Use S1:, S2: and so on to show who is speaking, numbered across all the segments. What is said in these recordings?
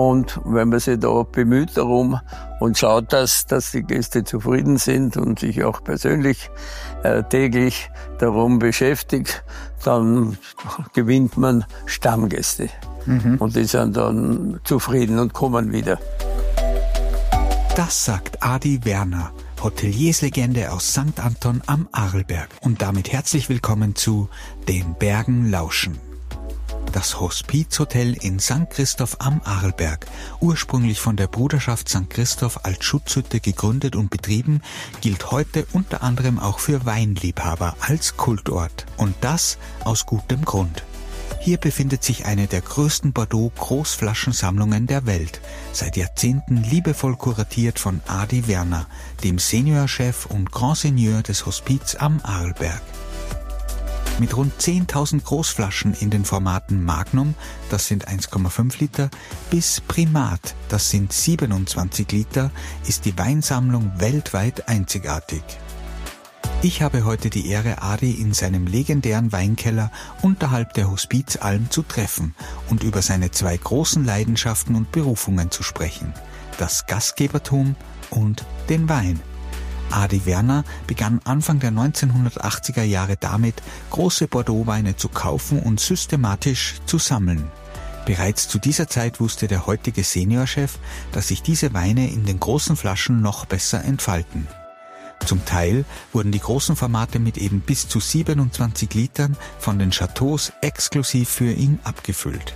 S1: Und wenn man sich da bemüht darum und schaut, dass, dass die Gäste zufrieden sind und sich auch persönlich äh, täglich darum beschäftigt, dann gewinnt man Stammgäste. Mhm. Und die sind dann zufrieden und kommen wieder.
S2: Das sagt Adi Werner, Hotelierslegende aus St. Anton am Arlberg. Und damit herzlich willkommen zu Den Bergen lauschen. Das Hospizhotel in St. Christoph am Arlberg, ursprünglich von der Bruderschaft St. Christoph als Schutzhütte gegründet und betrieben, gilt heute unter anderem auch für Weinliebhaber als Kultort. Und das aus gutem Grund. Hier befindet sich eine der größten Bordeaux-Großflaschensammlungen der Welt, seit Jahrzehnten liebevoll kuratiert von Adi Werner, dem Seniorchef und Grand Seigneur des Hospiz am Arlberg. Mit rund 10.000 Großflaschen in den Formaten Magnum, das sind 1,5 Liter, bis Primat, das sind 27 Liter, ist die Weinsammlung weltweit einzigartig. Ich habe heute die Ehre, Adi in seinem legendären Weinkeller unterhalb der Hospizalm zu treffen und über seine zwei großen Leidenschaften und Berufungen zu sprechen. Das Gastgebertum und den Wein. Adi Werner begann Anfang der 1980er Jahre damit, große Bordeaux-Weine zu kaufen und systematisch zu sammeln. Bereits zu dieser Zeit wusste der heutige Seniorchef, dass sich diese Weine in den großen Flaschen noch besser entfalten. Zum Teil wurden die großen Formate mit eben bis zu 27 Litern von den Chateaus exklusiv für ihn abgefüllt.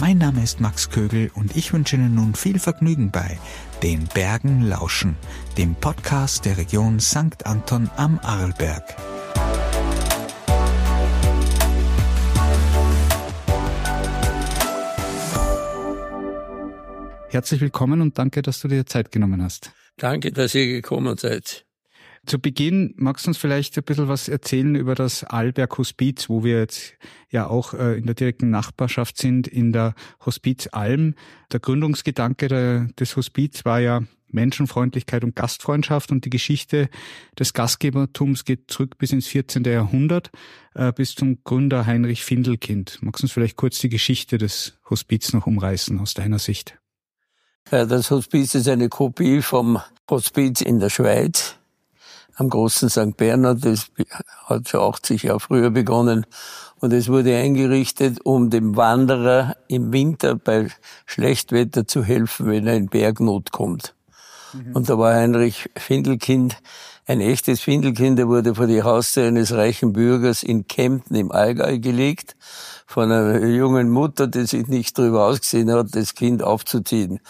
S2: Mein Name ist Max Kögel und ich wünsche Ihnen nun viel Vergnügen bei Den Bergen lauschen, dem Podcast der Region St. Anton am Arlberg. Herzlich willkommen und danke, dass du dir Zeit genommen hast.
S1: Danke, dass ihr gekommen seid.
S2: Zu Beginn magst du uns vielleicht ein bisschen was erzählen über das Alberg Hospiz, wo wir jetzt ja auch äh, in der direkten Nachbarschaft sind, in der Hospiz Alm. Der Gründungsgedanke des Hospiz war ja Menschenfreundlichkeit und Gastfreundschaft und die Geschichte des Gastgebertums geht zurück bis ins 14. Jahrhundert, äh, bis zum Gründer Heinrich Findelkind. Magst du uns vielleicht kurz die Geschichte des Hospiz noch umreißen aus deiner Sicht?
S1: Das Hospiz ist eine Kopie vom Hospiz in der Schweiz am großen St. Bernhard. Das hat schon 80 Jahre früher begonnen. Und es wurde eingerichtet, um dem Wanderer im Winter bei Schlechtwetter zu helfen, wenn er in Bergnot kommt. Mhm. Und da war Heinrich Findelkind ein echtes Findelkind. Er wurde vor die Haustür eines reichen Bürgers in Kempten im Allgäu gelegt von einer jungen Mutter, die sich nicht darüber ausgesehen hat, das Kind aufzuziehen.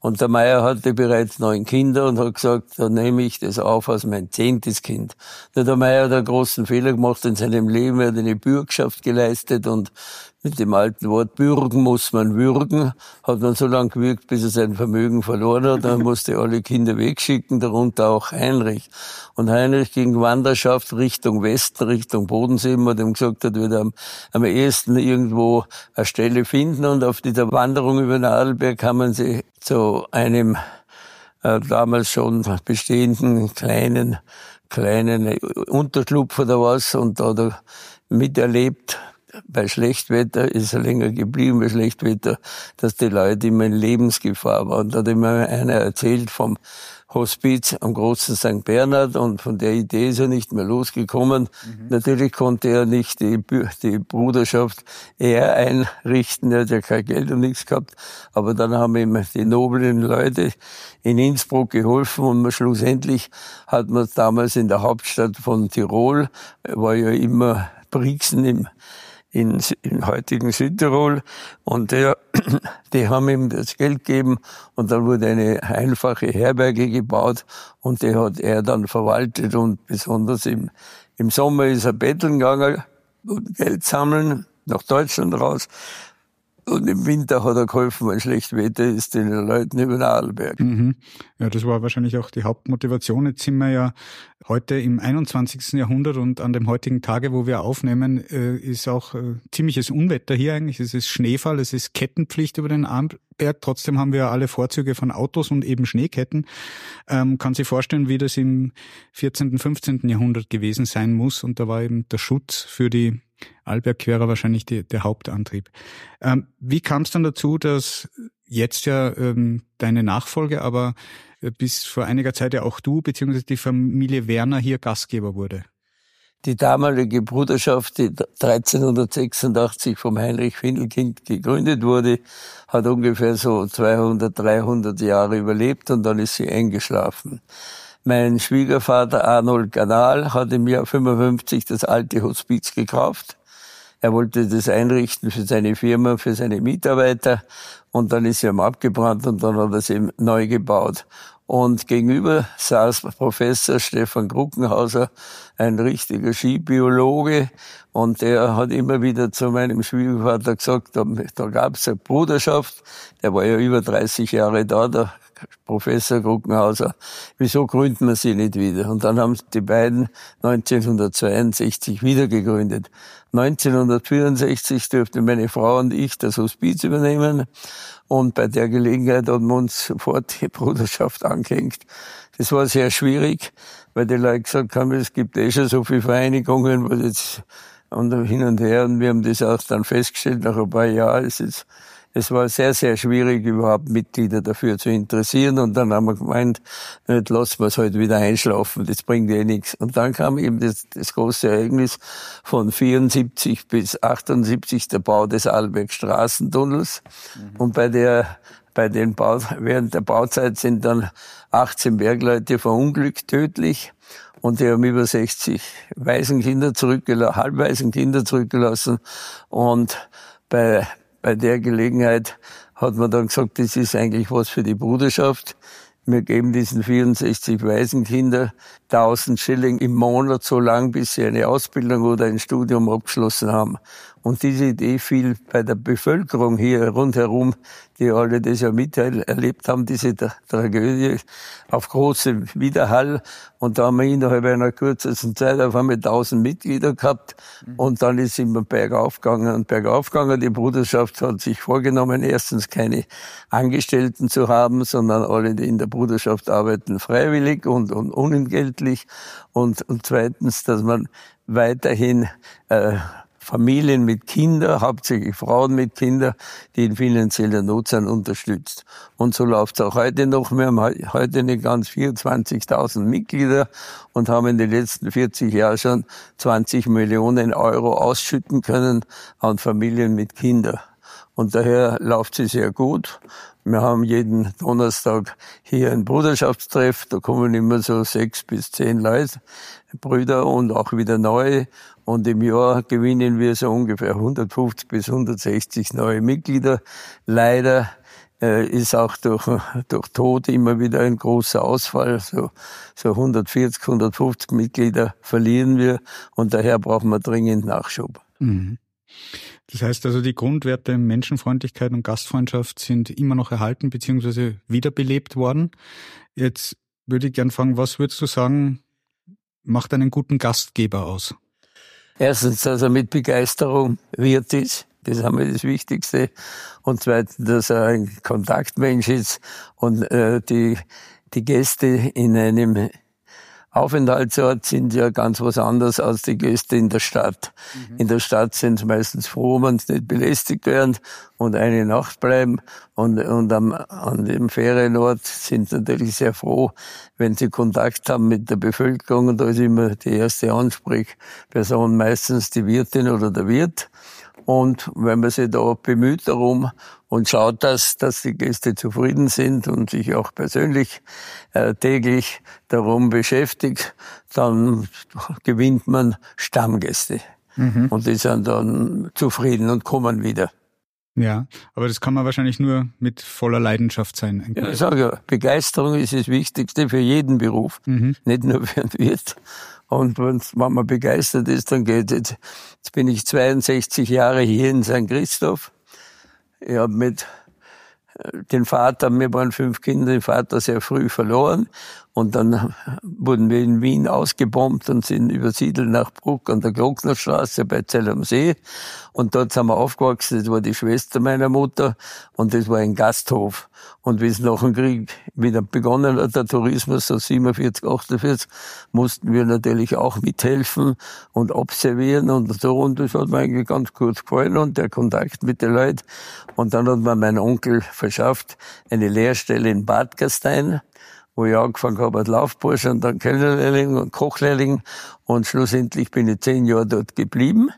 S1: Und der Meier hatte bereits neun Kinder und hat gesagt, da nehme ich das auf als mein zehntes Kind. Der Meier hat einen großen Fehler gemacht in seinem Leben. Er hat eine Bürgschaft geleistet und mit dem alten Wort bürgen muss man würgen, hat man so lange gewürgt, bis er sein Vermögen verloren hat. Dann musste alle Kinder wegschicken, darunter auch Heinrich. Und Heinrich ging Wanderschaft Richtung Westen, Richtung Bodensee, hat ihm gesagt, er würde am, am ehesten irgendwo eine Stelle finden. Und auf dieser Wanderung über den Adelberg kamen sie zu einem äh, damals schon bestehenden kleinen kleinen Unterschlupf oder was und da hat er miterlebt, bei Schlechtwetter ist er länger geblieben, bei Schlechtwetter, dass die Leute immer in Lebensgefahr waren. Da hat immer einer erzählt vom Hospiz am großen St. Bernhard und von der Idee ist er nicht mehr losgekommen. Mhm. Natürlich konnte er nicht die, die Bruderschaft eher einrichten, er hat ja kein Geld und nichts gehabt. Aber dann haben ihm die noblen Leute in Innsbruck geholfen und man schlussendlich hat man damals in der Hauptstadt von Tirol, war ja immer Brixen im in, im heutigen Südtirol. Und der, die haben ihm das Geld gegeben und dann wurde eine einfache Herberge gebaut und die hat er dann verwaltet. Und besonders im, im Sommer ist er betteln gegangen und Geld sammeln nach Deutschland raus und im Winter hat er geholfen, wenn schlecht Wetter ist, den Leuten über den Adelberg.
S2: Mhm. Ja, das war wahrscheinlich auch die Hauptmotivation. Jetzt sind wir ja heute im 21. Jahrhundert und an dem heutigen Tage, wo wir aufnehmen, äh, ist auch äh, ziemliches Unwetter hier eigentlich. Es ist Schneefall, es ist Kettenpflicht über den Arlberg. Trotzdem haben wir alle Vorzüge von Autos und eben Schneeketten. Ähm, kann sich vorstellen, wie das im 14., 15. Jahrhundert gewesen sein muss. Und da war eben der Schutz für die
S3: Alberg wäre wahrscheinlich die, der Hauptantrieb. Ähm, wie kam es dann dazu, dass jetzt ja ähm, deine Nachfolge, aber äh, bis vor einiger Zeit ja auch du bzw. die Familie Werner hier Gastgeber wurde?
S1: Die damalige Bruderschaft, die 1386 vom Heinrich Findelkind gegründet wurde, hat ungefähr so 200, 300 Jahre überlebt und dann ist sie eingeschlafen. Mein Schwiegervater Arnold Ganal hat im Jahr 55 das alte Hospiz gekauft. Er wollte das einrichten für seine Firma, für seine Mitarbeiter und dann ist sie ihm abgebrannt und dann hat er es eben neu gebaut. Und gegenüber saß Professor Stefan Kruckenhauser, ein richtiger Skibiologe. Und der hat immer wieder zu meinem Schwiegervater gesagt, da, da gab es eine Bruderschaft. Der war ja über 30 Jahre da, der Professor Kruckenhauser. Wieso gründen wir sie nicht wieder? Und dann haben die beiden 1962 wieder gegründet. 1964 durfte meine Frau und ich das Hospiz übernehmen. Und bei der Gelegenheit hat man uns sofort die Bruderschaft angehängt. Das war sehr schwierig, weil die Leute gesagt haben, es gibt eh schon so viele Vereinigungen, was jetzt und hin und her. Und wir haben das auch dann festgestellt, nach ein paar Jahren ist es es war sehr, sehr schwierig, überhaupt Mitglieder dafür zu interessieren. Und dann haben wir gemeint, nicht lassen wir es heute halt wieder einschlafen, das bringt eh nichts. Und dann kam eben das, das große Ereignis von 74 bis 78, der Bau des Alberg Straßentunnels. Mhm. Und bei der bei den Bau, während der Bauzeit sind dann 18 Bergleute verunglückt tödlich und die haben über 60 Waisenkinder zurückgelassen, halbwaisen Kinder zurückgelassen und bei bei der Gelegenheit hat man dann gesagt, das ist eigentlich was für die Bruderschaft. Wir geben diesen 64 Waisenkinder 1000 Schilling im Monat so lang, bis sie eine Ausbildung oder ein Studium abgeschlossen haben. Und diese Idee fiel bei der Bevölkerung hier rundherum, die alle das ja miterlebt haben, diese Tragödie, auf große Widerhall. Und da haben wir innerhalb einer kürzesten Zeit auf einmal 1000 Mitglieder gehabt. Und dann ist immer bergauf gegangen und bergauf gegangen. Die Bruderschaft hat sich vorgenommen, erstens keine Angestellten zu haben, sondern alle, die in der Bruderschaft arbeiten, freiwillig und, und unentgeltlich. Und, und zweitens, dass man weiterhin äh, Familien mit Kindern, hauptsächlich Frauen mit Kindern, die in finanzieller Not sind, unterstützt. Und so läuft es auch heute noch. Wir haben heute nicht ganz 24.000 Mitglieder und haben in den letzten 40 Jahren schon 20 Millionen Euro ausschütten können an Familien mit Kindern. Und daher läuft sie sehr gut. Wir haben jeden Donnerstag hier ein Bruderschaftstreff. Da kommen immer so sechs bis zehn Leute, Brüder und auch wieder neue. Und im Jahr gewinnen wir so ungefähr 150 bis 160 neue Mitglieder. Leider äh, ist auch durch, durch Tod immer wieder ein großer Ausfall. So, so 140, 150 Mitglieder verlieren wir und daher brauchen wir dringend Nachschub.
S3: Mhm. Das heißt also, die Grundwerte Menschenfreundlichkeit und Gastfreundschaft sind immer noch erhalten bzw. wiederbelebt worden. Jetzt würde ich gern fragen, was würdest du sagen, macht einen guten Gastgeber aus?
S1: Erstens, dass er mit Begeisterung Wirt ist. Das ist einmal das Wichtigste. Und zweitens, dass er ein Kontaktmensch ist und äh, die, die Gäste in einem Aufenthaltsort sind ja ganz was anderes als die Gäste in der Stadt. Mhm. In der Stadt sind sie meistens froh, wenn sie nicht belästigt werden und eine Nacht bleiben. Und, und am, an dem Ferienort sind sie natürlich sehr froh, wenn sie Kontakt haben mit der Bevölkerung. Und da ist immer die erste Ansprechperson meistens die Wirtin oder der Wirt. Und wenn man sich da bemüht darum und schaut, dass, dass die Gäste zufrieden sind und sich auch persönlich äh, täglich darum beschäftigt, dann gewinnt man Stammgäste. Mhm. Und die sind dann zufrieden und kommen wieder.
S3: Ja, aber das kann man wahrscheinlich nur mit voller Leidenschaft sein.
S1: Ja, ich sage ja, Begeisterung ist das Wichtigste für jeden Beruf, mhm. nicht nur für einen Wirt. Und wenn man begeistert ist, dann geht es. Jetzt bin ich 62 Jahre hier in St. Christoph. Ich habe mit äh, den Vater, wir waren fünf Kinder, den Vater sehr früh verloren. Und dann wurden wir in Wien ausgebombt und sind übersiedelt nach Bruck an der Glocknerstraße bei Zell am See. Und dort sind wir aufgewachsen. Das war die Schwester meiner Mutter und das war ein Gasthof. Und wie es nach dem Krieg wieder begonnen hat, der Tourismus, so 47, 48, mussten wir natürlich auch mithelfen und observieren und so. Und das hat mir eigentlich ganz gut gefallen und der Kontakt mit den Leuten. Und dann hat mir mein Onkel verschafft eine Lehrstelle in Bad Gastein wo ich angefangen habe als Laufbursche und dann Kellnerlehrling und Kochlehrling. Und schlussendlich bin ich zehn Jahre dort geblieben.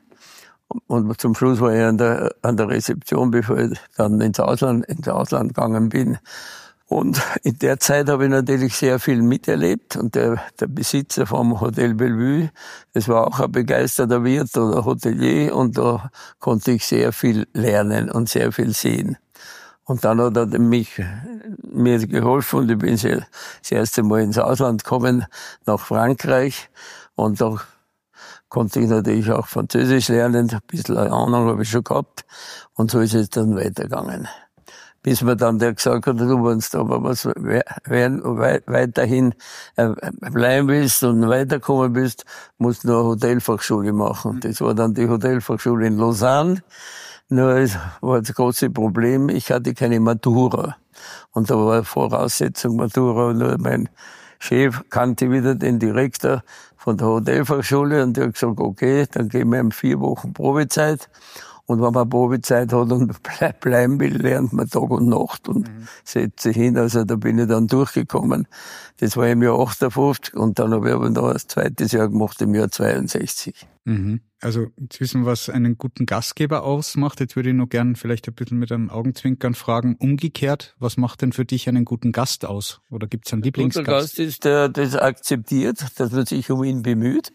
S1: Und zum Schluss war ich an der, an der Rezeption, bevor ich dann ins Ausland, ins Ausland gegangen bin. Und in der Zeit habe ich natürlich sehr viel miterlebt. Und der, der Besitzer vom Hotel Bellevue, das war auch ein begeisterter Wirt oder Hotelier. Und da konnte ich sehr viel lernen und sehr viel sehen. Und dann hat er mich, mir geholfen und ich bin das erste Mal ins Ausland gekommen, nach Frankreich. Und da konnte ich natürlich auch Französisch lernen. Ein bisschen Ahnung habe ich schon gehabt. Und so ist es dann weitergegangen. Bis mir dann der gesagt hat, du, wenn du aber was weiterhin äh, bleiben willst und weiterkommen bist, musst du eine Hotelfachschule machen. Das war dann die Hotelfachschule in Lausanne. Nur es war das große Problem, ich hatte keine Matura. Und da war Voraussetzung Matura. Nur mein Chef kannte wieder den Direktor von der Hotelfachschule und der hat gesagt, okay, dann geben wir ihm vier Wochen Probezeit. Und wenn man Probezeit hat und bleiben will, lernt man Tag und Nacht und mhm. setzt sich hin. Also da bin ich dann durchgekommen. Das war im Jahr 58 und dann habe ich aber noch ein zweites Jahr gemacht im Jahr 62.
S3: Mhm. Also jetzt wissen wir, was einen guten Gastgeber ausmacht. Jetzt würde ich noch gern vielleicht ein bisschen mit einem Augenzwinkern fragen. Umgekehrt, was macht denn für dich einen guten Gast aus? Oder gibt es einen Lieblingsgast?
S1: Ein guter Gast ist, der das akzeptiert, dass man sich um ihn bemüht,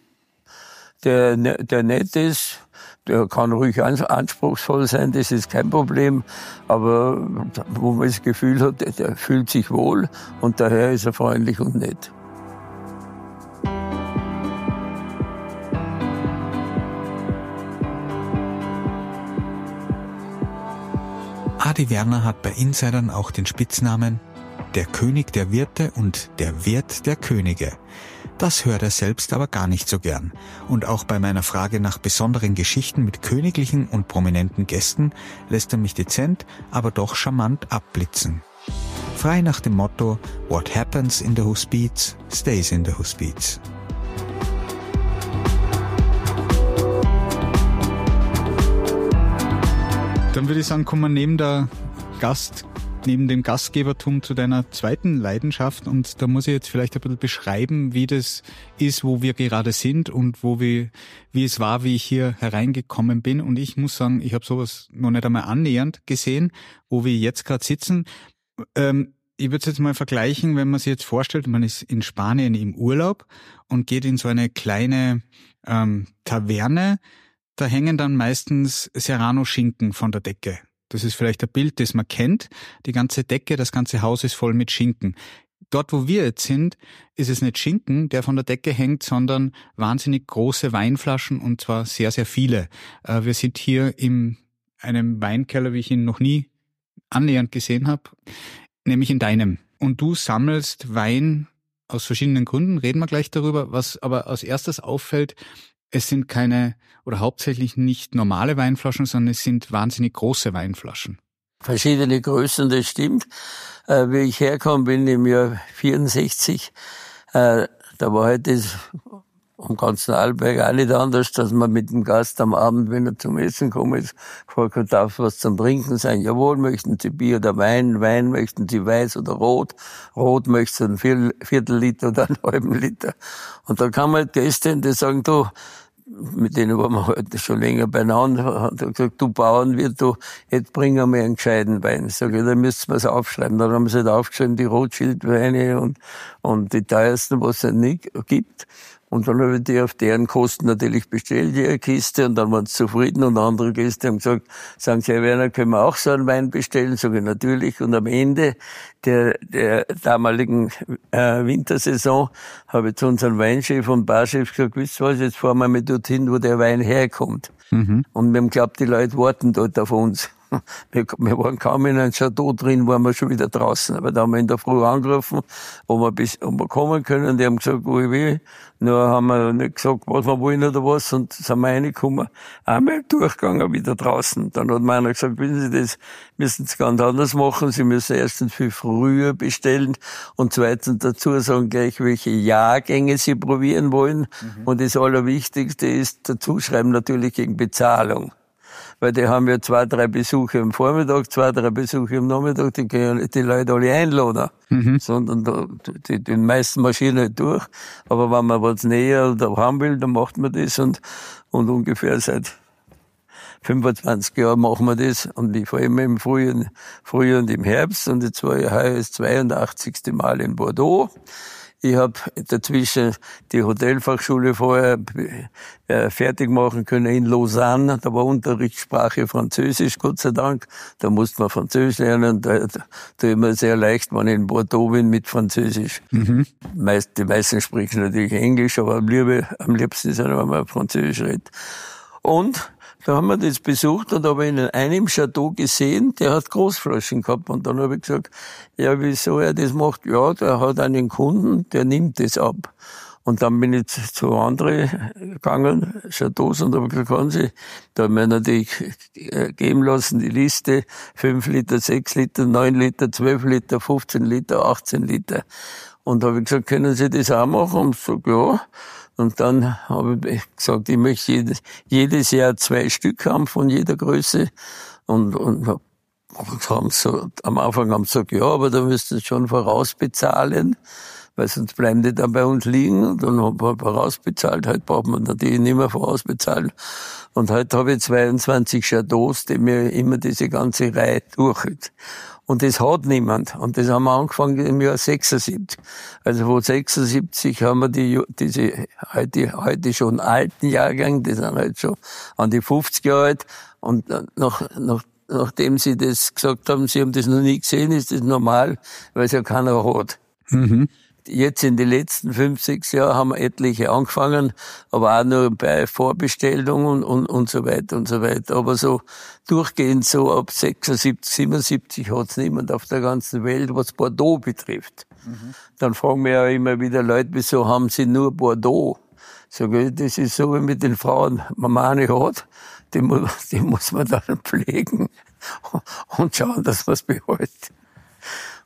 S1: der, ne, der nett ist, der kann ruhig anspruchsvoll sein, das ist kein Problem. Aber wo man das Gefühl hat, der fühlt sich wohl und daher ist er freundlich und nett.
S3: Adi Werner hat bei Insidern auch den Spitznamen der König der Wirte und der Wirt der Könige. Das hört er selbst aber gar nicht so gern. Und auch bei meiner Frage nach besonderen Geschichten mit königlichen und prominenten Gästen lässt er mich dezent, aber doch charmant abblitzen. Frei nach dem Motto What happens in the Hospiz stays in the Hospiz. Dann würde ich sagen, kommen wir neben der Gast neben dem Gastgebertum zu deiner zweiten Leidenschaft und da muss ich jetzt vielleicht ein bisschen beschreiben, wie das ist, wo wir gerade sind und wo wir, wie es war, wie ich hier hereingekommen bin. Und ich muss sagen, ich habe sowas noch nicht einmal annähernd gesehen, wo wir jetzt gerade sitzen. Ähm, ich würde es jetzt mal vergleichen, wenn man sich jetzt vorstellt, man ist in Spanien im Urlaub und geht in so eine kleine ähm, Taverne. Da hängen dann meistens Serrano-Schinken von der Decke. Das ist vielleicht ein Bild, das man kennt. Die ganze Decke, das ganze Haus ist voll mit Schinken. Dort, wo wir jetzt sind, ist es nicht Schinken, der von der Decke hängt, sondern wahnsinnig große Weinflaschen und zwar sehr, sehr viele. Äh, wir sind hier in einem Weinkeller, wie ich ihn noch nie annähernd gesehen habe, nämlich in deinem. Und du sammelst Wein aus verschiedenen Gründen, reden wir gleich darüber. Was aber als erstes auffällt, es sind keine oder hauptsächlich nicht normale Weinflaschen, sondern es sind wahnsinnig große Weinflaschen.
S1: Verschiedene Größen, das stimmt. Äh, wie ich herkomme, bin im Jahr 64. Äh, da war halt das am ganzen Arlberg auch nicht anders, dass man mit dem Gast am Abend, wenn er zum Essen kommt, ist, gefragt darf was zum Trinken sein? Jawohl, möchten Sie Bier oder Wein? Wein möchten Sie weiß oder rot? Rot möchten Sie ein Viertel Liter oder einen halben Liter? Und da kann man halt Gäste, die sagen, du, mit denen waren wir heute schon länger beieinander, hat er gesagt, du Bauernwirt, du, jetzt bringen wir einen gescheiten Wein. Sag ich, dann müsst ihr es aufschreiben. Dann haben sie halt aufgeschrieben, die Rothschild-Weine und, und die teuersten, was es nicht gibt. Und dann habe ich die auf deren Kosten natürlich bestellt, die Kiste, und dann waren sie zufrieden und andere Gäste haben gesagt, sagen sie, Herr Werner, können wir auch so einen Wein bestellen? Sag ich, natürlich. Und am Ende der, der damaligen äh, Wintersaison habe ich zu unserem Weinchef und Barchef gesagt, wisst ihr was, jetzt fahren wir mal dorthin, wo der Wein herkommt. Mhm. Und wir haben glaubt, die Leute warten dort auf uns. Wir, wir waren kaum in einem Chateau drin, waren wir schon wieder draußen. Aber da haben wir in der Früh angerufen, ob wir, bis, ob wir kommen können. Die haben gesagt, wo ich will. Nur haben wir nicht gesagt, was wir wollen oder was. Und sind wir reingekommen. Einmal durchgegangen, wieder draußen. Dann hat meiner gesagt, wissen Sie, das müssen Sie ganz anders machen. Sie müssen erstens viel früher bestellen und zweitens dazu sagen gleich, welche Jahrgänge Sie probieren wollen. Mhm. Und das Allerwichtigste ist dazu schreiben natürlich gegen Bezahlung weil die haben ja zwei, drei Besuche am Vormittag, zwei, drei Besuche am Nachmittag, die können nicht die Leute alle einladen, mhm. sondern da, die, die meisten marschieren halt durch. Aber wenn man was näher da haben will, dann macht man das und, und ungefähr seit 25 Jahren machen wir das und ich fahre immer im Frühjahr, Frühjahr und im Herbst und jetzt war ich heuer das 82. Mal in Bordeaux. Ich habe dazwischen die Hotelfachschule vorher äh, fertig machen können in Lausanne. Da war Unterrichtssprache Französisch, Gott sei Dank. Da musste man Französisch lernen. Da, da immer sehr leicht, wenn ich in Bordeaux bin mit Französisch. Mhm. Meist, die meisten sprechen natürlich Englisch, aber am, liebsten ist es, wenn man Französisch redet. Und da haben wir das besucht und habe in einem Chateau gesehen, der hat Großflaschen gehabt. Und dann habe ich gesagt, ja, wieso er das macht? Ja, der hat einen Kunden, der nimmt das ab. Und dann bin ich zu anderen gegangen, Chateaus, und habe gesagt, kann Sie, da haben wir natürlich äh, geben lassen, die Liste, 5 Liter, 6 Liter, 9 Liter, 12 Liter, 15 Liter, 18 Liter. Und habe ich gesagt, können Sie das auch machen? Und so, ja. Und dann habe ich gesagt, ich möchte jedes, jedes Jahr zwei Stück haben von jeder Größe. Und, und haben so, am Anfang haben sie gesagt, ja, aber da müsst ihr schon vorausbezahlen, weil sonst bleiben die dann bei uns liegen. Und dann haben wir vorausbezahlt. Heute braucht man natürlich nicht mehr vorausbezahlen. Und heute habe ich 22 Chateaus, die mir immer diese ganze Reihe durch. Und das hat niemand. Und das haben wir angefangen im Jahr 76. Also vor 76 haben wir die, diese heute, heute schon alten Jahrgang, die sind halt schon an die 50 Jahre alt. Und nach, nach, nachdem sie das gesagt haben, sie haben das noch nie gesehen, ist das normal, weil es ja keiner hat. Mhm jetzt in den letzten fünf, sechs Jahren haben wir etliche angefangen, aber auch nur bei Vorbestellungen und, und so weiter und so weiter. Aber so durchgehend so ab 76, 77 hat es niemand auf der ganzen Welt, was Bordeaux betrifft. Mhm. Dann fragen wir ja immer wieder Leute, wieso haben sie nur Bordeaux? Ich, das ist so wie mit den Frauen. Man eine hat, die die muss man dann pflegen und schauen, dass man es behält.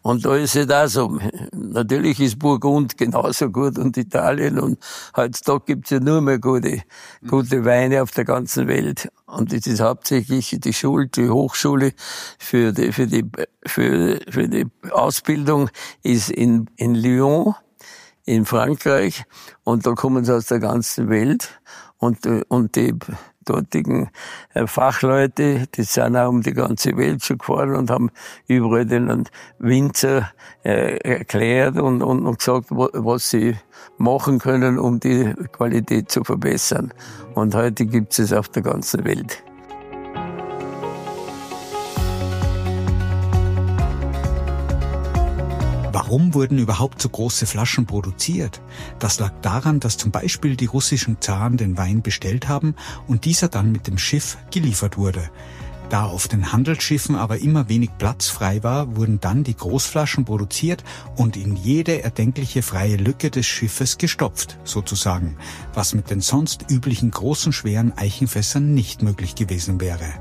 S1: Und da ist es auch so. Natürlich ist Burgund genauso gut und Italien und heutzutage gibt's ja nur mehr gute, gute Weine auf der ganzen Welt. Und das ist hauptsächlich die Schule, die Hochschule für die, für die, für, für die Ausbildung ist in, in Lyon, in Frankreich. Und da kommen sie aus der ganzen Welt. Und, und die dortigen äh, Fachleute, die sind auch um die ganze Welt schon gefahren und haben überall den Winzer äh, erklärt und, und, und gesagt, was sie machen können, um die Qualität zu verbessern. Und heute gibt es es auf der ganzen Welt.
S3: Warum wurden überhaupt so große Flaschen produziert? Das lag daran, dass zum Beispiel die russischen Zaren den Wein bestellt haben und dieser dann mit dem Schiff geliefert wurde. Da auf den Handelsschiffen aber immer wenig Platz frei war, wurden dann die Großflaschen produziert und in jede erdenkliche freie Lücke des Schiffes gestopft, sozusagen, was mit den sonst üblichen großen schweren Eichenfässern nicht möglich gewesen wäre.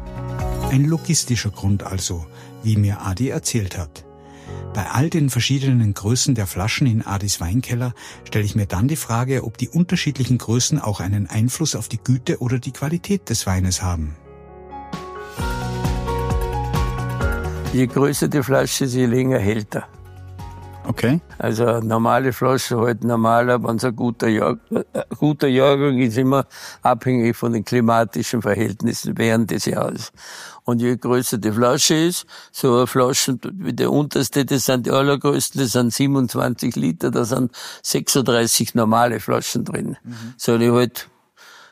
S3: Ein logistischer Grund also, wie mir Adi erzählt hat. Bei all den verschiedenen Größen der Flaschen in Adis Weinkeller stelle ich mir dann die Frage, ob die unterschiedlichen Größen auch einen Einfluss auf die Güte oder die Qualität des Weines haben.
S1: Je größer die Flasche, je länger hält er.
S3: Okay.
S1: Also normale Flasche halt normaler, wenn es ein guter, Jahr, äh, guter Jahrgang ist, immer abhängig von den klimatischen Verhältnissen während des Jahres. Und je größer die Flasche ist, so eine Flasche wie der unterste, das sind die allergrößten, das sind 27 Liter, da sind 36 normale Flaschen drin. Mhm. So die halt,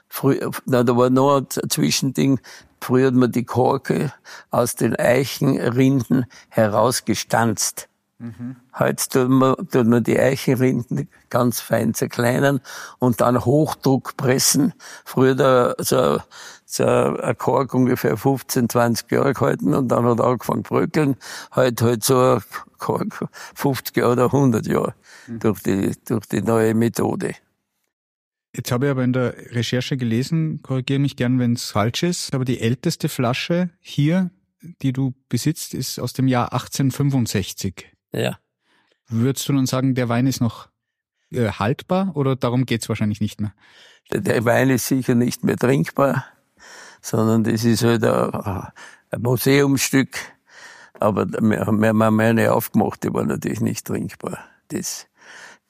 S1: früher, na, da war noch ein Zwischending, früher hat man die Korke aus den Eichenrinden herausgestanzt. Mhm. Heute tut man, tut man die Eichenrinden ganz fein zerkleinern und dann Hochdruck pressen. Früher, da, so so ein Kork ungefähr 15, 20 Jahre gehalten und dann hat er angefangen zu bröckeln. Heute halt so ein Kork 50 oder 100 Jahre mhm. durch, die, durch die neue Methode.
S3: Jetzt habe ich aber in der Recherche gelesen, korrigiere mich gern, wenn es falsch ist, aber die älteste Flasche hier, die du besitzt, ist aus dem Jahr 1865.
S1: Ja.
S3: Würdest du nun sagen, der Wein ist noch äh, haltbar oder darum geht's wahrscheinlich nicht mehr?
S1: Der Wein ist sicher nicht mehr trinkbar, sondern das ist halt ein, ein Museumsstück. Aber wir haben meine aufgemacht, die war natürlich nicht trinkbar. Das,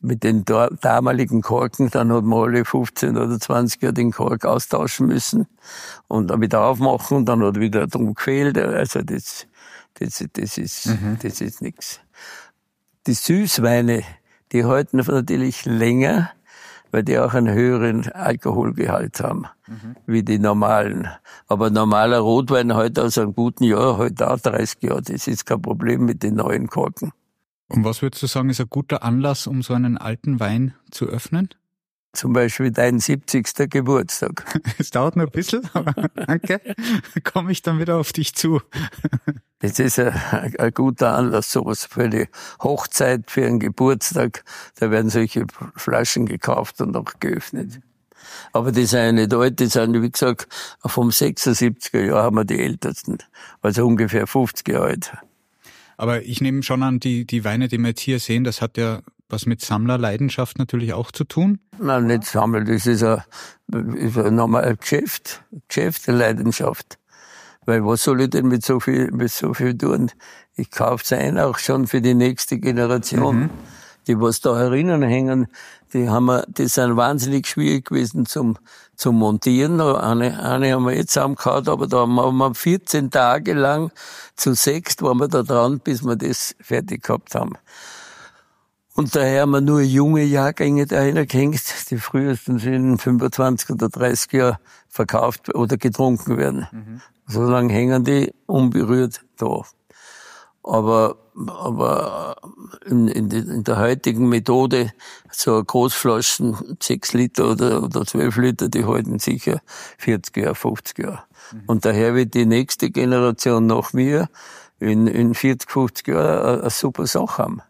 S1: mit den damaligen Korken, dann hat man alle 15 oder 20 Jahre den Kork austauschen müssen und dann wieder aufmachen und dann hat wieder drum gefehlt. Also das, das, das ist, mhm. das ist nichts. Die Süßweine, die halten natürlich länger, weil die auch einen höheren Alkoholgehalt haben, mhm. wie die normalen. Aber normaler Rotwein heute aus einem guten Jahr, heute auch 30 Jahre, das ist kein Problem mit den neuen Korken.
S3: Und was würdest du sagen, ist ein guter Anlass, um so einen alten Wein zu öffnen?
S1: Zum Beispiel dein 70. Geburtstag.
S3: Es dauert noch ein bisschen, aber danke. Komme ich dann wieder auf dich zu.
S1: Das ist ein, ein, guter Anlass, sowas für eine Hochzeit, für einen Geburtstag. Da werden solche Flaschen gekauft und auch geöffnet. Aber die sind ja nicht alt, die sind, wie gesagt, vom 76er Jahr haben wir die ältesten. Also ungefähr 50 Jahre alt.
S3: Aber ich nehme schon an, die, die Weine, die wir jetzt hier sehen, das hat ja was mit Sammlerleidenschaft natürlich auch zu tun?
S1: Nein, nicht Sammeln, das ist ein, ist ein normales Geschäft, Geschäft, eine Leidenschaft. Weil was soll ich denn mit so viel, mit so viel tun? Ich kauf's ein auch schon für die nächste Generation. Mhm. Die, was da herinnen hängen, die haben wir, die sind wahnsinnig schwierig gewesen zum, zum Montieren. Eine, eine haben wir jetzt zusammengehauen, aber da haben wir 14 Tage lang zu sechst waren wir da dran, bis wir das fertig gehabt haben. Und daher haben wir nur junge Jahrgänge dahinter gehängt, die frühestens in 25 oder 30 Jahren verkauft oder getrunken werden. Mhm. So lange hängen die unberührt da. Aber, aber in, in, in, der heutigen Methode, so Großflaschen, 6 Liter oder, oder 12 Liter, die halten sicher 40 Jahre, 50 Jahre. Mhm. Und daher wird die nächste Generation nach mir in, in 40, 50 Jahren eine, super Sache haben.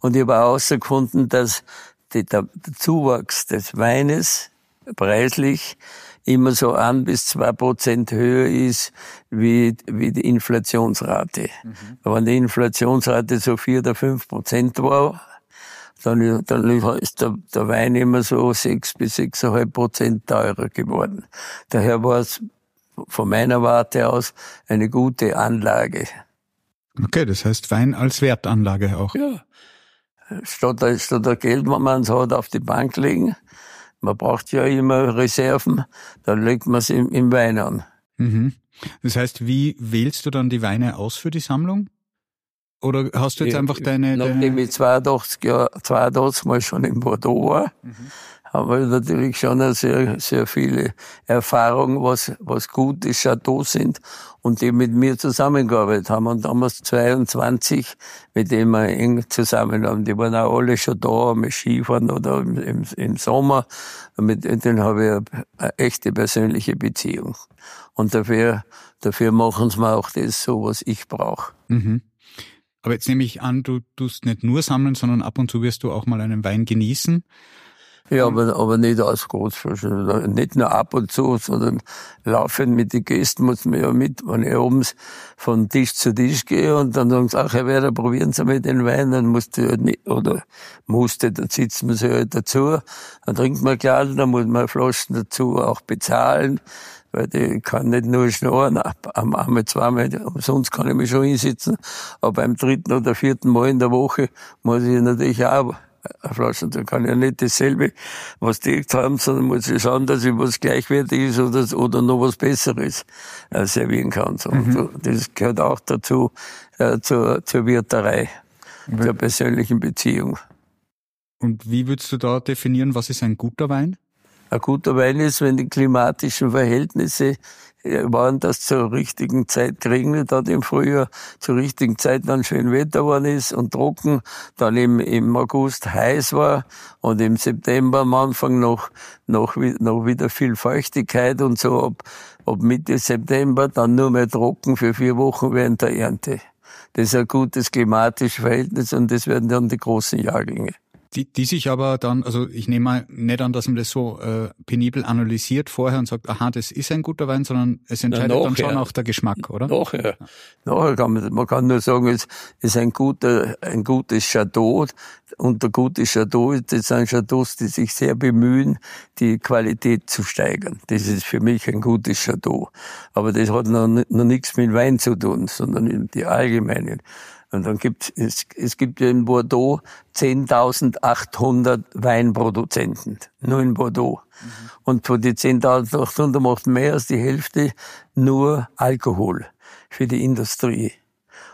S1: Und ich habe herausgefunden, dass die, der, Zuwachs des Weines preislich immer so ein bis zwei Prozent höher ist wie, wie die Inflationsrate. Mhm. Wenn die Inflationsrate so vier oder fünf Prozent war, dann, dann ist der, der Wein immer so sechs bis sechseinhalb Prozent teurer geworden. Daher war es von meiner Warte aus eine gute Anlage.
S3: Okay, das heißt Wein als Wertanlage auch.
S1: Ja. Statt, statt der Geld, wenn man es hat, auf die Bank legen, man braucht ja immer Reserven, dann legt man es im, im Wein an.
S3: Mhm. Das heißt, wie wählst du dann die Weine aus für die Sammlung? Oder hast du jetzt einfach deine...
S1: Nachdem ich 82, Jahre, 82 Mal schon in Bordeaux war, mhm haben wir natürlich schon sehr, sehr viele Erfahrungen, was, was gute Chateaus sind und die mit mir zusammengearbeitet haben. Und damals 22, mit denen wir eng zusammen haben. Die waren auch alle schon da, mit Skifahren oder im, im Sommer. Mit denen habe ich eine echte persönliche Beziehung. Und dafür, dafür machen sie mir auch das so, was ich brauche.
S3: Mhm. Aber jetzt nehme ich an, du tust nicht nur sammeln, sondern ab und zu wirst du auch mal einen Wein genießen.
S1: Ja, aber, aber nicht als Großverschwender. Nicht nur ab und zu, sondern laufend mit den Gästen muss man ja mit. Wenn ich oben von Tisch zu Tisch gehe und dann sagen sie, ach, Herr Werder, probieren Sie mal den Wein, dann musste halt nicht, oder musste, dann sitzt man sich halt dazu, dann trinkt man klar, dann muss man Flaschen dazu auch bezahlen weil die kann nicht nur schnorren, am einmal, zweimal, sonst kann ich mich schon hinsitzen, aber beim dritten oder vierten Mal in der Woche muss ich natürlich auch Flaschen. Da kann ich ja nicht dasselbe, was die haben, sondern muss ich schauen, dass ich was gleichwertiges oder, oder noch was Besseres äh, servieren kann. So. Mhm. Das gehört auch dazu, äh, zur, zur Wirterei, mhm. zur persönlichen Beziehung.
S3: Und wie würdest du da definieren, was ist ein guter Wein?
S1: Ein guter Wein ist, wenn die klimatischen Verhältnisse waren, dass zur richtigen Zeit geregnet hat im Frühjahr, zur richtigen Zeit dann schön Wetter geworden ist und trocken, dann im, im August heiß war und im September am Anfang noch, noch, noch wieder viel Feuchtigkeit und so ab, ab Mitte September dann nur mehr trocken für vier Wochen während der Ernte. Das ist ein gutes klimatisches Verhältnis und das werden dann die großen Jahrgänge.
S3: Die, die sich aber dann, also ich nehme mal nicht an, dass man das so äh, penibel analysiert vorher und sagt, aha, das ist ein guter Wein, sondern es entscheidet ja, dann schon auch der Geschmack, oder?
S1: Nachher. Ja. Nachher kann man, man kann nur sagen, es ist ein guter, ein gutes Chateau und der gute Chateau, das sind Chateaus, die sich sehr bemühen, die Qualität zu steigern. Das ist für mich ein gutes Chateau. Aber das hat noch, noch nichts mit Wein zu tun, sondern die allgemeinen. Und dann gibt es, es gibt ja in Bordeaux 10.800 Weinproduzenten. Nur in Bordeaux. Mhm. Und von den 10.800 macht mehr als die Hälfte nur Alkohol für die Industrie.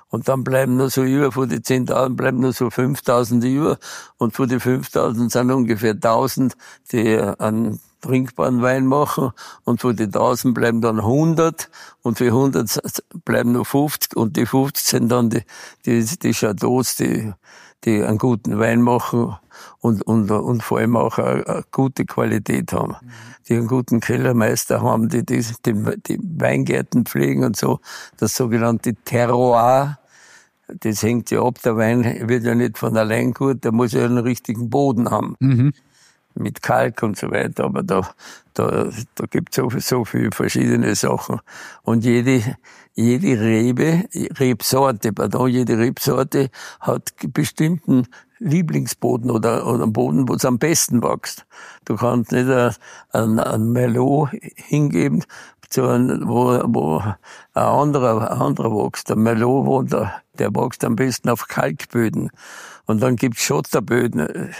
S1: Und dann bleiben nur so über, von den 10.000 bleiben nur so 5.000 über. Und von den 5.000 sind ungefähr 1.000, die an trinkbaren Wein machen. Und von den 1000 bleiben dann 100 und für 100 bleiben nur 50 und die 50 sind dann die, die, die Chateaus, die, die einen guten Wein machen und, und, und vor allem auch eine, eine gute Qualität haben. Die einen guten Kellermeister haben, die, die, die, die Weingärten pflegen und so. Das sogenannte Terroir, das hängt ja ab, der Wein wird ja nicht von allein gut, der muss ja einen richtigen Boden haben. Mhm mit Kalk und so weiter, aber da, da, da gibt es so, so viele verschiedene Sachen. Und jede, jede Rebe, Rebsorte, pardon, jede Rebsorte hat bestimmten Lieblingsboden oder, oder einen Boden, wo es am besten wächst. Du kannst nicht ein, ein Merlot hingeben, zu einem, wo, wo ein anderer, ein anderer wächst. Der Merlot, wo der, der wächst am besten auf Kalkböden. Und dann gibt's Schotterböden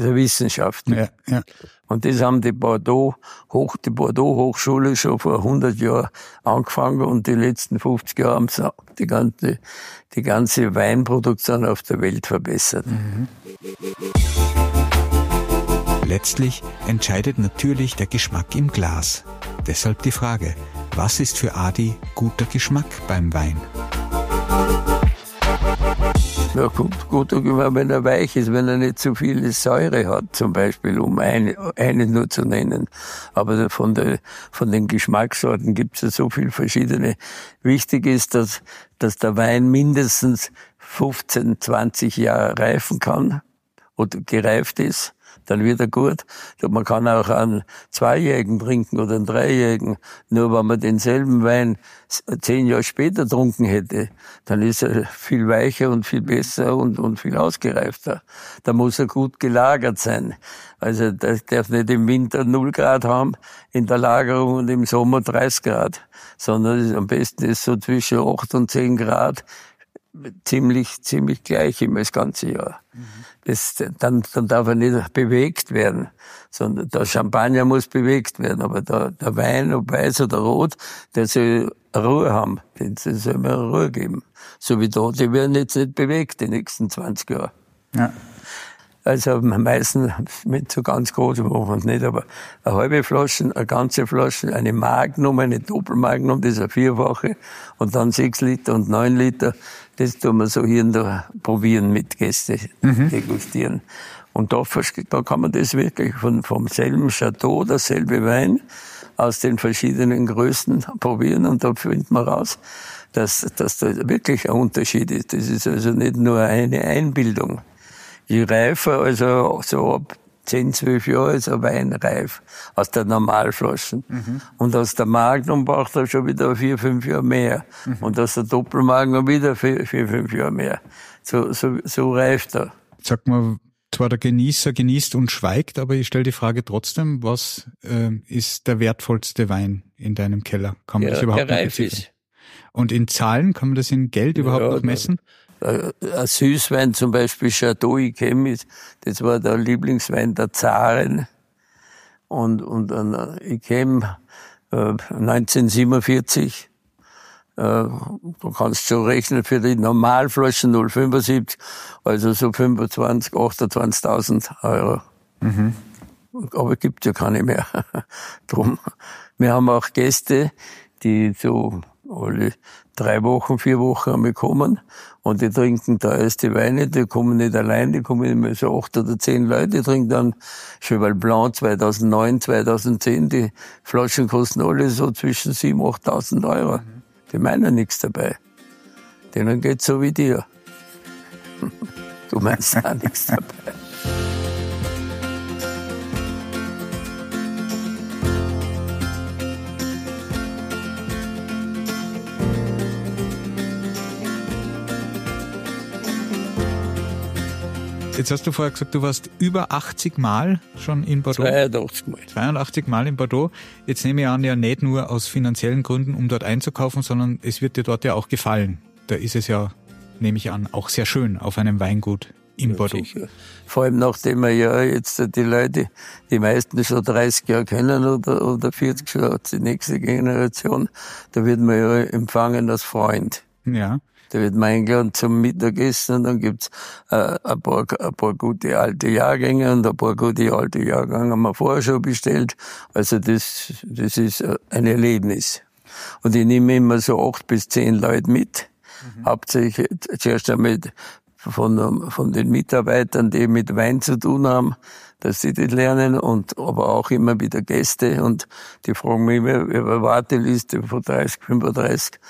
S1: der Wissenschaft. Ja, ja. Und das haben die Bordeaux, Hoch, die Bordeaux Hochschule schon vor 100 Jahren angefangen und die letzten 50 Jahre haben sie die ganze, die ganze Weinproduktion auf der Welt verbessert. Mhm.
S3: Letztlich entscheidet natürlich der Geschmack im Glas. Deshalb die Frage, was ist für Adi guter Geschmack beim Wein?
S1: Ja, gut, gut wenn er weich ist, wenn er nicht zu viel Säure hat, zum Beispiel, um eine, eine nur zu nennen. Aber von, der, von den Geschmackssorten gibt es ja so viel verschiedene. Wichtig ist, dass, dass der Wein mindestens 15, 20 Jahre reifen kann oder gereift ist dann wird er gut. Man kann auch einen Zweijährigen trinken oder einen Dreijährigen. Nur wenn man denselben Wein zehn Jahre später trunken hätte, dann ist er viel weicher und viel besser und, und viel ausgereifter. Da muss er gut gelagert sein. Also das darf nicht im Winter 0 Grad haben in der Lagerung und im Sommer 30 Grad, sondern am besten ist so zwischen 8 und 10 Grad ziemlich, ziemlich gleich immer das ganze Jahr. Mhm. Das, dann, dann darf er nicht bewegt werden, sondern der Champagner muss bewegt werden, aber der, der Wein, ob weiß oder rot, der soll Ruhe haben, den soll man Ruhe geben. So wie da, die werden jetzt nicht bewegt die nächsten 20 Jahre. Ja. Also am meisten mit so ganz groß machen nicht, aber eine halbe Flasche, eine ganze Flasche, eine Magnum, eine Doppelmagnum, das ist eine vierfache, und dann sechs Liter und neun Liter, das tun wir so hier und da probieren mit Gäste, mhm. degustieren. Und da, da kann man das wirklich von, vom selben Chateau, derselbe Wein, aus den verschiedenen Größen probieren und da findet man raus, dass, dass da wirklich ein Unterschied ist. Das ist also nicht nur eine Einbildung je reifer, also so ab 10, 12 Jahre ist ein Wein reif aus der Normalflaschen. Mhm. Und aus der Magnum braucht er schon wieder vier, fünf Jahre mehr. Mhm. Und aus der Doppelmagnum wieder vier, vier, fünf Jahre mehr. So, so, so reift er.
S3: Sag mal, zwar der Genießer genießt und schweigt, aber ich stelle die Frage trotzdem, was äh, ist der wertvollste Wein in deinem Keller? Kann man ja, das überhaupt der reif ist. Und in Zahlen, kann man das in Geld überhaupt ja, noch messen?
S1: Äh, ein Süßwein, zum Beispiel Chateau Yquem, das war der Lieblingswein der Zaren. Und, und ein Yquem äh, 1947, äh, du kannst schon rechnen für die Normalflaschen 0,75, also so 25, 28.000 Euro. Mhm. aber gibt ja keine mehr. Drum. Wir haben auch Gäste, die so alle drei Wochen, vier Wochen einmal kommen und die trinken die Weine, die kommen nicht allein, die kommen immer so acht oder zehn Leute, die trinken dann Cheval Blanc 2009, 2010, die Flaschen kosten alle so zwischen sieben, achttausend Euro. Die meinen nichts dabei. Denen geht's so wie dir. Du meinst auch nichts dabei.
S3: Jetzt hast du vorher gesagt, du warst über 80 Mal schon in Bordeaux.
S1: 82 Mal.
S3: 82 Mal in Bordeaux. Jetzt nehme ich an, ja nicht nur aus finanziellen Gründen, um dort einzukaufen, sondern es wird dir dort ja auch gefallen. Da ist es ja, nehme ich an, auch sehr schön auf einem Weingut in Bordeaux. Sicher.
S1: Vor allem nachdem wir ja jetzt die Leute, die meisten schon 30 Jahre kennen oder, oder 40 schon, die nächste Generation, da wird man ja empfangen als Freund.
S3: Ja.
S1: Da wird man eingeladen zum Mittagessen und dann gibt's äh, ein, paar, ein paar gute alte Jahrgänge und ein paar gute alte Jahrgänge haben wir vorher schon bestellt. Also das, das ist ein Erlebnis. Und ich nehme immer so acht bis zehn Leute mit. Mhm. Hauptsächlich zuerst einmal von, von den Mitarbeitern, die mit Wein zu tun haben, dass sie das lernen und aber auch immer wieder Gäste und die fragen mich immer über Warteliste von 30, 35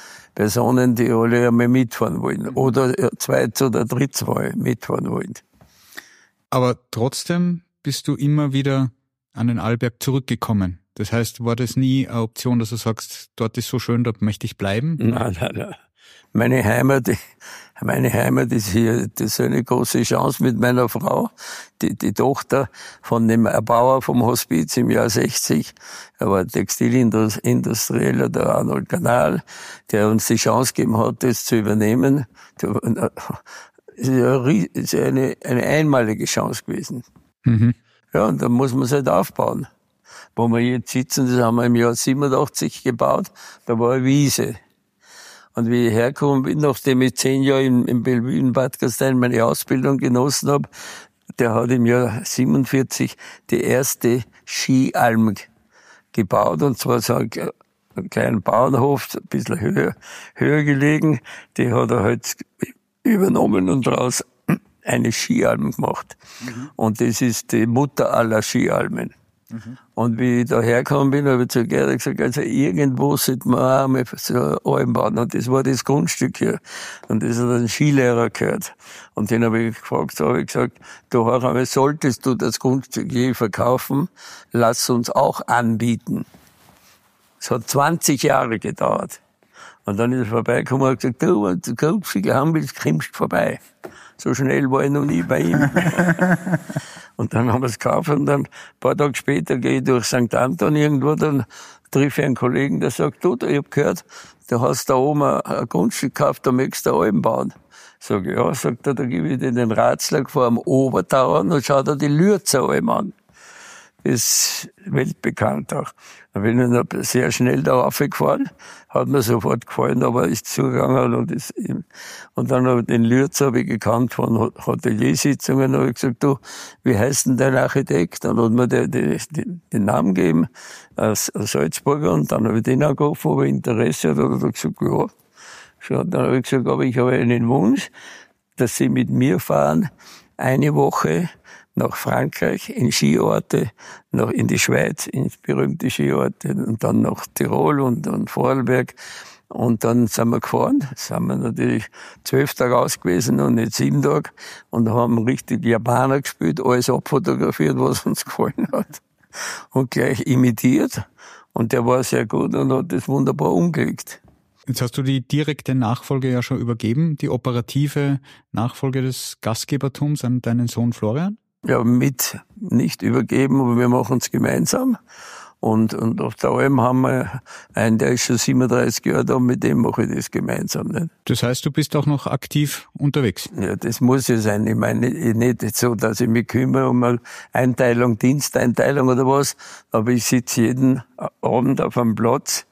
S1: Personen, die alle einmal mitfahren wollen mhm. oder zweit- oder drittmal mitfahren wollen.
S3: Aber trotzdem bist du immer wieder an den Arlberg zurückgekommen. Das heißt, war das nie eine Option, dass du sagst, dort ist so schön, dort möchte ich bleiben?
S1: Nein, nein, nein. Meine Heimat, meine Heimat ist hier, das ist eine große Chance mit meiner Frau, die, die Tochter von dem Erbauer vom Hospiz im Jahr 60. Er war Textilindustrieller, der Arnold Kanal, der uns die Chance gegeben hat, das zu übernehmen. Das ist eine, eine einmalige Chance gewesen. Mhm. Ja, und da muss man es halt aufbauen. Wo wir jetzt sitzen, das haben wir im Jahr 87 gebaut, da war eine Wiese. Und wie ich hergekommen bin, nachdem ich zehn Jahre in, in Bellevue in Bad Gastein meine Ausbildung genossen habe, der hat im Jahr 47 die erste Skialm gebaut, und zwar so ein, ein kleinen Bauernhof, ein bisschen höher, höher gelegen, die hat er halt übernommen und daraus eine Skialm gemacht. Mhm. Und das ist die Mutter aller Skialmen. Mhm. Und wie ich da hergekommen bin, habe ich zu Gerda gesagt, also irgendwo sollte man auch einmal so Alm bauen. Und das war das Grundstück hier. Und das hat ein Skilehrer gehört. Und den habe ich gefragt, so habe ich gesagt, du Horame, solltest du das Grundstück je verkaufen, lass uns auch anbieten. Es hat 20 Jahre gedauert. Und dann ist er vorbeigekommen und hat gesagt, du, wenn du Grundstücke haben willst, kommst vorbei. So schnell war ich noch nie bei ihm. Und dann haben wir es gekauft und dann ein paar Tage später gehe ich durch St. Anton irgendwo, dann triff ich einen Kollegen, der sagt, du, ich hab gehört, du hast da oben ein Grundstück gekauft, da möchtest du Alben bauen. Sag ich, ja, sagt er, da gebe ich dir den Ratschlag vor am Obertauern und schau dir die Lürzer Alm an ist weltbekannt auch. Da bin ich dann sehr schnell da aufgefahren, hat mir sofort gefallen, aber ist zugegangen und ist, und dann habe ich den Lürz habe ich gekannt von Hoteliersitzungen, habe ich gesagt, du, wie heißt denn dein Architekt? Dann hat mir der, der, den, den Namen gegeben, als, als Salzburger, und dann habe ich den angerufen, ob er Interesse hat, und gesagt, ja. Schon, dann habe ich gesagt, aber ich habe einen Wunsch, dass sie mit mir fahren, eine Woche nach Frankreich, in Skiorte, noch in die Schweiz, in berühmte Skiorte und dann nach Tirol und, und Vorarlberg. Und dann sind wir gefahren, sind wir natürlich zwölf Tage aus gewesen und nicht sieben Tage und haben richtig Japaner gespielt, alles abfotografiert, was uns gefallen hat und gleich imitiert. Und der war sehr gut und hat das wunderbar umgelegt.
S3: Jetzt hast du die direkte Nachfolge ja schon übergeben, die operative Nachfolge des Gastgebertums an deinen Sohn Florian?
S1: Ja, mit nicht übergeben, aber wir machen es gemeinsam. Und, und auf der Alm haben wir einen, der ist schon 37 Jahre da, mit dem mache ich das gemeinsam. Nicht?
S3: Das heißt, du bist auch noch aktiv unterwegs?
S1: Ja, das muss ja sein. Ich meine, nicht so, dass ich mich kümmere um eine Einteilung, Diensteinteilung oder was, aber ich sitze jeden Abend auf einem Platz,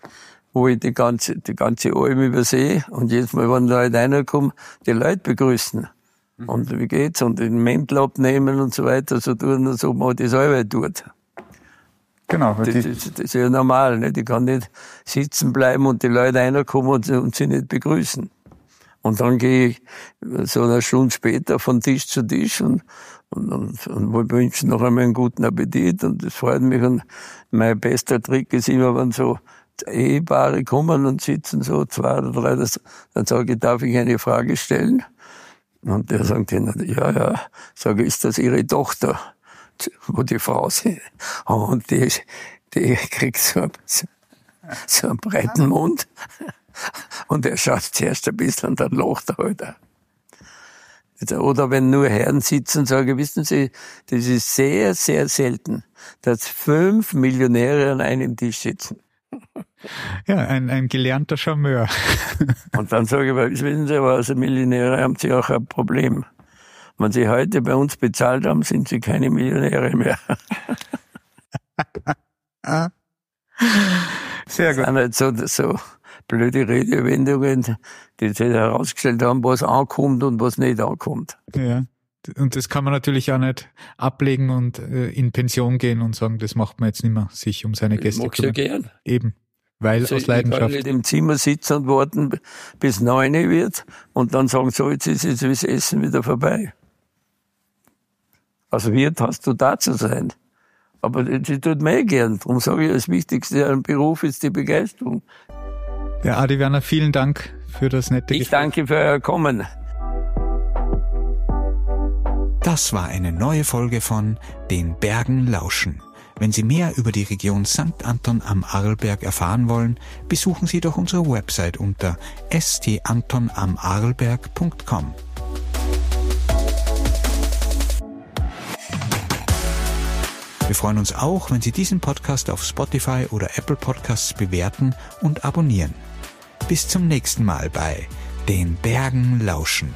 S1: wo ich die ganze, die ganze Alm übersehe und jedes Mal, wenn Leute reinkommen, die Leute begrüßen. Mhm. Und wie geht's? Und den Mäntel abnehmen und so weiter, so tun, als ob man das Arbeit tut.
S3: Genau.
S1: Das, das, das ist ja normal. Ne? Die kann nicht sitzen bleiben und die Leute reinkommen und, und sie nicht begrüßen. Und dann gehe ich so eine Stunde später von Tisch zu Tisch und, und, und, und wünsche noch einmal einen guten Appetit und das freut mich. Und mein bester Trick ist immer, wenn so Ehepaare kommen und sitzen so zwei oder drei, das, dann sage ich, darf ich eine Frage stellen? Und der sagt ihnen, ja, ja, sage, ist das Ihre Tochter? Wo die Frau sind. Und die, die kriegt so, so einen breiten Mund. Und er schaut zuerst ein bisschen und dann lacht er halt auch. Oder wenn nur Herren sitzen, sage wissen Sie, das ist sehr, sehr selten, dass fünf Millionäre an einem Tisch sitzen.
S3: Ja, ein, ein gelernter Charmeur.
S1: Und dann sage ich, wissen Sie, aber als Millionäre haben Sie auch ein Problem. Wenn Sie heute bei uns bezahlt haben, sind Sie keine Millionäre mehr.
S3: Sehr gut.
S1: Das sind halt so, so blöde Redewendungen, die sie herausgestellt haben, was ankommt und was nicht ankommt.
S3: Ja. Und das kann man natürlich auch nicht ablegen und äh, in Pension gehen und sagen, das macht man jetzt nicht mehr, sich um seine Gäste
S1: Magst du gern.
S3: Eben. Weil
S1: Also
S3: aus
S1: ich kann
S3: Leidenschaft.
S1: nicht im Zimmer sitzen und warten, bis neun wird und dann sagen, so, jetzt ist jetzt das Essen wieder vorbei. Als Wirt hast du da zu sein. Aber das tut mir eh gern. Darum sage ich, das Wichtigste am Beruf ist die Begeisterung.
S3: Ja, Adi Werner, vielen Dank für das nette
S1: Ich danke für euer Kommen.
S2: Das war eine neue Folge von Den Bergen lauschen. Wenn Sie mehr über die Region St. Anton am Arlberg erfahren wollen, besuchen Sie doch unsere Website unter stantonamarlberg.com. Wir freuen uns auch, wenn Sie diesen Podcast auf Spotify oder Apple Podcasts bewerten und abonnieren. Bis zum nächsten Mal bei Den Bergen lauschen.